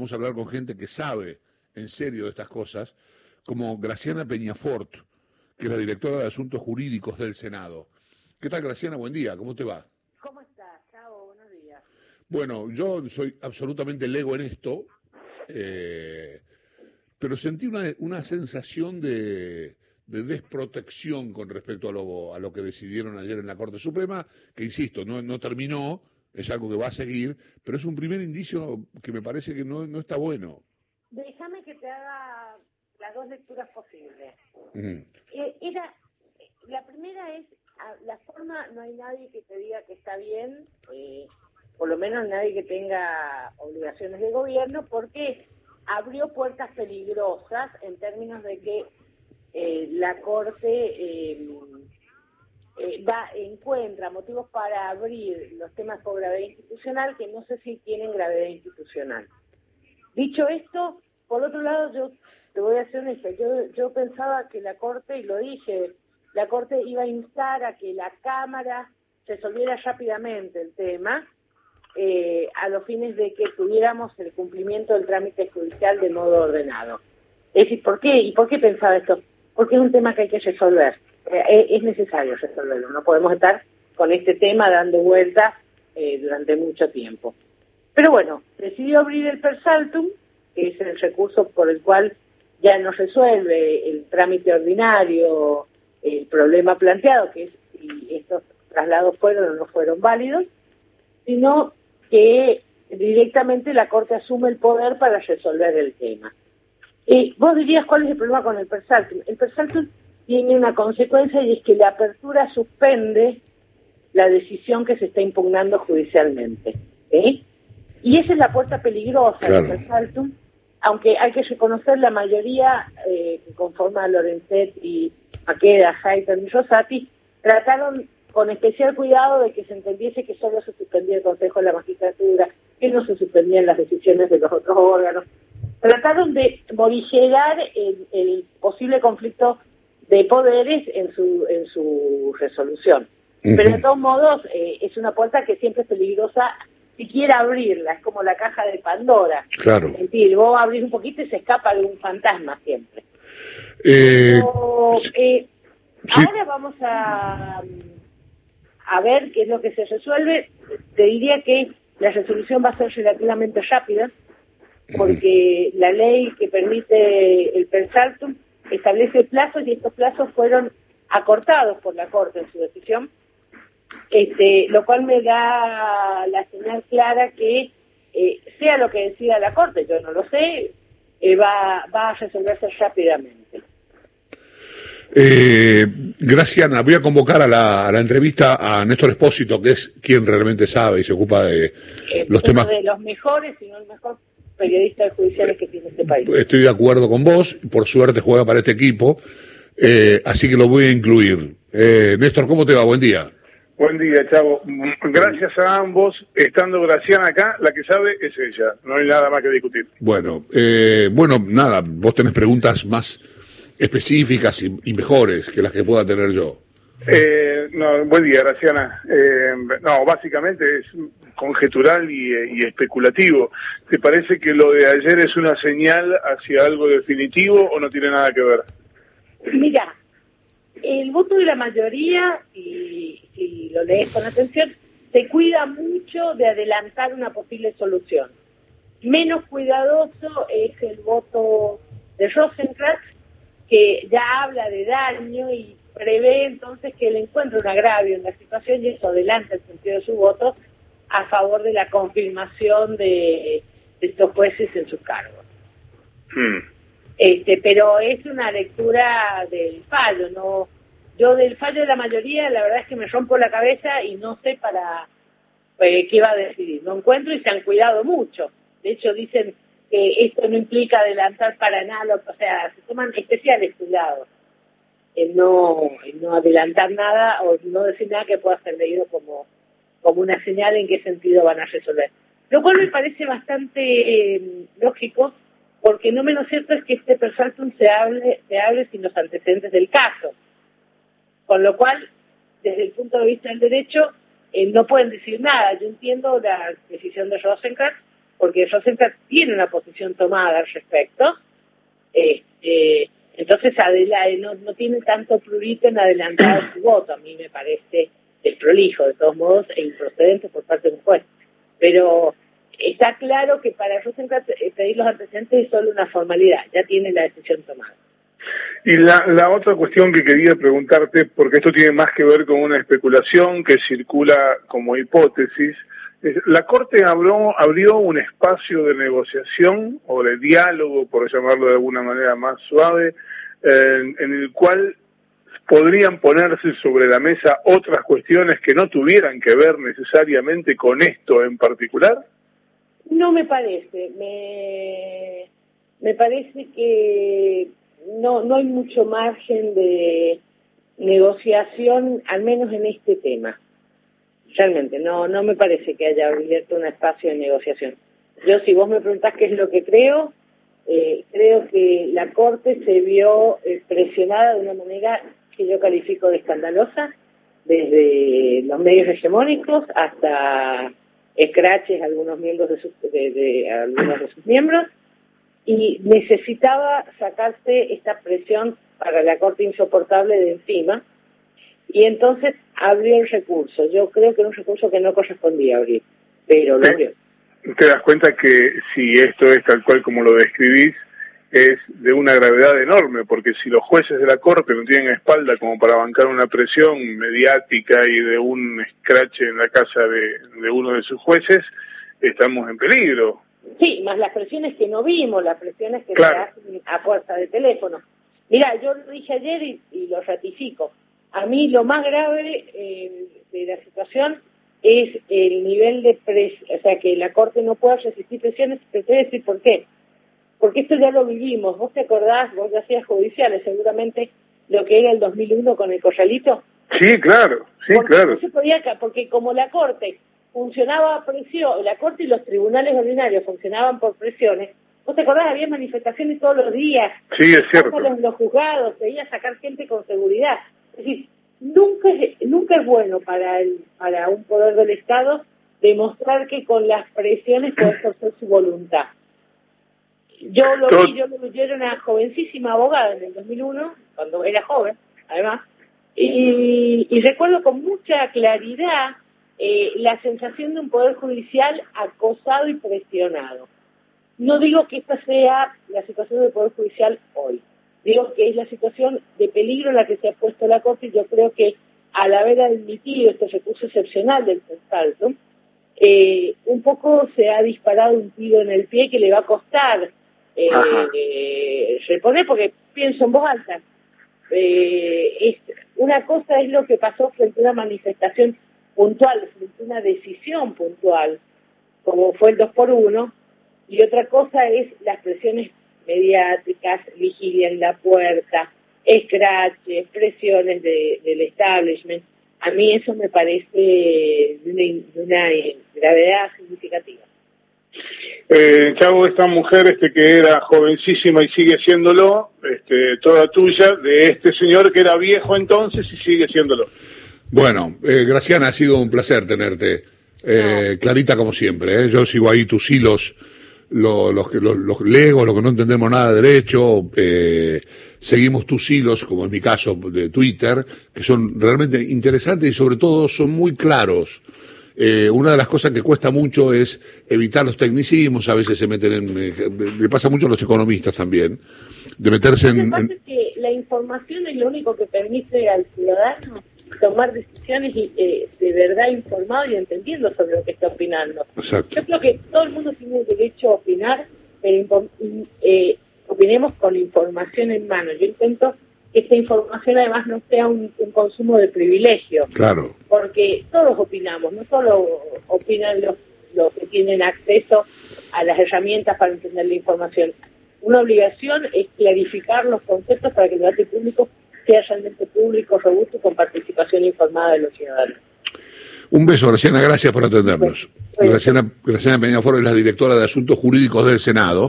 vamos a hablar con gente que sabe en serio de estas cosas, como Graciana Peñafort, que es la directora de Asuntos Jurídicos del Senado. ¿Qué tal, Graciana? Buen día, ¿cómo te va? ¿Cómo estás? Chao, buenos días. Bueno, yo soy absolutamente lego en esto, eh, pero sentí una, sensación de, desprotección con respecto a lo, a lo que decidieron ayer en la Corte Suprema, que insisto, no, no terminó, es algo que va a seguir, pero es un primer indicio que me parece que no, no está bueno. Déjame que te haga las dos lecturas posibles. Eh, era, la primera es, la forma, no hay nadie que te diga que está bien, eh, por lo menos nadie que tenga obligaciones de gobierno, porque abrió puertas peligrosas en términos de que eh, la Corte va encuentra motivos para abrir los temas por gravedad institucional que no sé si tienen gravedad institucional. Dicho esto, por otro lado, yo te voy a ser honesta, yo, yo pensaba que la Corte, y lo dije, la Corte iba a instar a que la Cámara resolviera rápidamente el tema, eh, a los fines de que tuviéramos el cumplimiento del trámite judicial de modo ordenado. Es decir, ¿por qué? ¿Y por qué pensaba esto? Porque es un tema que hay que resolver. Eh, es necesario resolverlo. No podemos estar con este tema dando vueltas eh, durante mucho tiempo. Pero bueno, decidió abrir el Persaltum, que es el recurso por el cual ya no resuelve el trámite ordinario, el problema planteado, que es si estos traslados fueron o no fueron válidos, sino que directamente la Corte asume el poder para resolver el tema. Y vos dirías, ¿cuál es el problema con el Persaltum? El Persaltum tiene una consecuencia y es que la apertura suspende la decisión que se está impugnando judicialmente. Y esa es la puerta peligrosa del Persaltum, aunque hay que reconocer la mayoría eh, que conforma a Lorenzet y Maqueda, Heiter y Rosati, trataron con especial cuidado de que se entendiese que solo se suspendía el Consejo de la Magistratura, que no se suspendían las decisiones de los otros órganos. Trataron de morigerar el, posible conflicto de poderes en su, en su resolución. Pero de todos modos, eh, es una puerta que siempre es peligrosa siquiera abrirla, es como la caja de Pandora. Claro. Es decir, vos abrís un poquito y se escapa un fantasma siempre. Eh, eh, ahora vamos a, a ver qué es lo que se resuelve. Te diría que la resolución va a ser relativamente rápida, porque la ley que permite el persaltum establece plazos y estos plazos fueron acortados por la Corte en su decisión este, lo cual me da la señal clara que eh, sea lo que decida la Corte, yo no lo sé, eh, va, va a resolverse rápidamente. Eh, Graciana, voy a convocar a la, a la, entrevista a Néstor Espósito, que es quien realmente sabe y se ocupa de los uno temas. de los mejores, si no el mejor periodista judiciales que tiene este país. Estoy de acuerdo con vos, por suerte juega para este equipo, así que lo voy a incluir. Néstor, ¿cómo te va? Buen día. Buen día, Chavo. Gracias a ambos. Estando Graciana acá, la que sabe es ella. No hay nada más que discutir. Bueno, eh, bueno, nada, vos tenés preguntas más específicas y, mejores que las que pueda tener yo. Eh, no, buen día, Graciana. Eh, no, básicamente es conjetural y, especulativo. ¿Te parece que lo de ayer es una señal hacia algo definitivo o no tiene nada que ver? Mira, el voto de la mayoría, y si lo lees con atención, se cuida mucho de adelantar una posible solución. Menos cuidadoso es el voto de Rosenkrantz, que ya habla de daño y prevé entonces que él encuentre un agravio en la situación y eso adelanta el sentido de su voto a favor de la confirmación de, estos jueces en sus cargos. Hmm. Este, pero es una lectura del fallo, no yo del fallo de la mayoría la verdad es que me rompo la cabeza y no sé para eh, qué va a decidir. No encuentro y se han cuidado mucho. De hecho dicen que esto no implica adelantar para nada, o sea, se toman especiales cuidados en no, no adelantar nada o no decir nada que pueda ser leído como, como una señal en qué sentido van a resolver. Lo cual me parece bastante eh, lógico porque no menos cierto es que este persaltum se hable, se hable sin los antecedentes del caso. Con lo cual, desde el punto de vista del derecho, eh, no pueden decir nada. Yo entiendo la decisión de Rosenkrantz, porque Rosenthal tiene una posición tomada al respecto. Este, entonces Adela, no, no tiene tanto prurito en adelantar su voto, a mí me parece desprolijo, de todos modos, e improcedente por parte de un juez. Pero está claro que para Rosenthal eh, pedir los antecedentes es solo una formalidad, ya tiene la decisión tomada. Y la, la otra cuestión que quería preguntarte, porque esto tiene más que ver con una especulación que circula como hipótesis, la Corte abrió, abrió un espacio de negociación o de diálogo, por llamarlo de alguna manera más suave, en, el cual podrían ponerse sobre la mesa otras cuestiones que no tuvieran que ver necesariamente con esto en particular? No me parece. Me, me parece que no, no hay mucho margen de negociación, al menos en este tema. Realmente, no, no me parece que haya abierto un espacio de negociación. Yo, si vos me preguntás qué es lo que creo, eh, creo que la Corte se vio eh, presionada de una manera que yo califico de escandalosa, desde los medios hegemónicos hasta escraches algunos miembros de, de algunos de sus miembros, y necesitaba sacarse esta presión para la Corte insoportable de encima, y entonces abrió el recurso. Yo creo que era un recurso que no correspondía abrir, pero lo abrió. Te das cuenta que si esto es tal cual como lo describís, es de una gravedad enorme, porque si los jueces de la Corte no tienen espalda como para bancar una presión mediática y de un escrache en la casa de, de uno de sus jueces, estamos en peligro. Sí, más las presiones que no vimos, las presiones que se hacen a fuerza de teléfono. Mira, yo lo dije ayer y lo ratifico. A mí lo más grave eh, de la situación es el nivel de presión, o sea, que la Corte no pueda resistir presiones, te voy a decir por qué. Porque esto ya lo vivimos, vos te acordás, vos ya hacías judiciales, seguramente lo que era el 2001 con el corralito. Sí, claro, sí, claro. se podía, porque como la Corte funcionaba a presión, la Corte y los tribunales ordinarios funcionaban por presiones, vos te acordás, había manifestaciones todos los días. Sí, es cierto. Los, los juzgados, veía sacar gente con seguridad. Es decir, nunca es, nunca es bueno para, el, para un poder del Estado demostrar que con las presiones puede ejercer su voluntad. Yo lo vi, yo, yo era una jovencísima abogada en el 2001, cuando era joven, además, y, y recuerdo con mucha claridad eh, la sensación de un poder judicial acosado y presionado. No digo que esta sea la situación del poder judicial hoy, digo que es la situación de peligro en la que se ha puesto la Corte y yo creo que al haber admitido este recurso excepcional del salto, eh, un poco se ha disparado un tiro en el pie que le va a costar eh, eh, reponer, porque pienso en voz alta. Eh, una cosa es lo que pasó frente a una manifestación puntual, frente a una decisión puntual, como fue el 2 por 1 y otra cosa es las presiones mediáticas, vigilia en la puerta, escraches, presiones de, del establishment. A mí eso me parece de una, gravedad significativa. Eh, Chavo, esta mujer este que era jovencísima y sigue siéndolo, este, toda tuya, de este señor que era viejo entonces y sigue siéndolo. Bueno, eh, Graciana, ha sido un placer tenerte. Eh, clarita como siempre, ¿eh? yo sigo ahí tus hilos los, los, los, los legos, los que no entendemos nada de derecho, eh, seguimos tus hilos, como en mi caso de Twitter, que son realmente interesantes y sobre todo son muy claros. Eh, una de las cosas que cuesta mucho es evitar los tecnicismos, a veces se meten en, eh, le pasa mucho a los economistas también, de meterse en, en... Que la información es lo único que permite al ciudadano tomar decisiones eh, de verdad informado y entendiendo sobre lo que está opinando. Yo creo que todo el mundo tiene derecho a opinar, pero eh, opinemos con información en mano. Yo intento que esta información además no sea un, consumo de privilegio. Claro. Porque todos opinamos, no solo opinan los, los que tienen acceso a las herramientas para entender la información. Una obligación es clarificar los conceptos para que el debate público sea realmente público, robusto con participación informada de los ciudadanos. Un beso, Graciana, gracias por atendernos. Graciana, Graciana Peñaforo es la directora de Asuntos Jurídicos del Senado.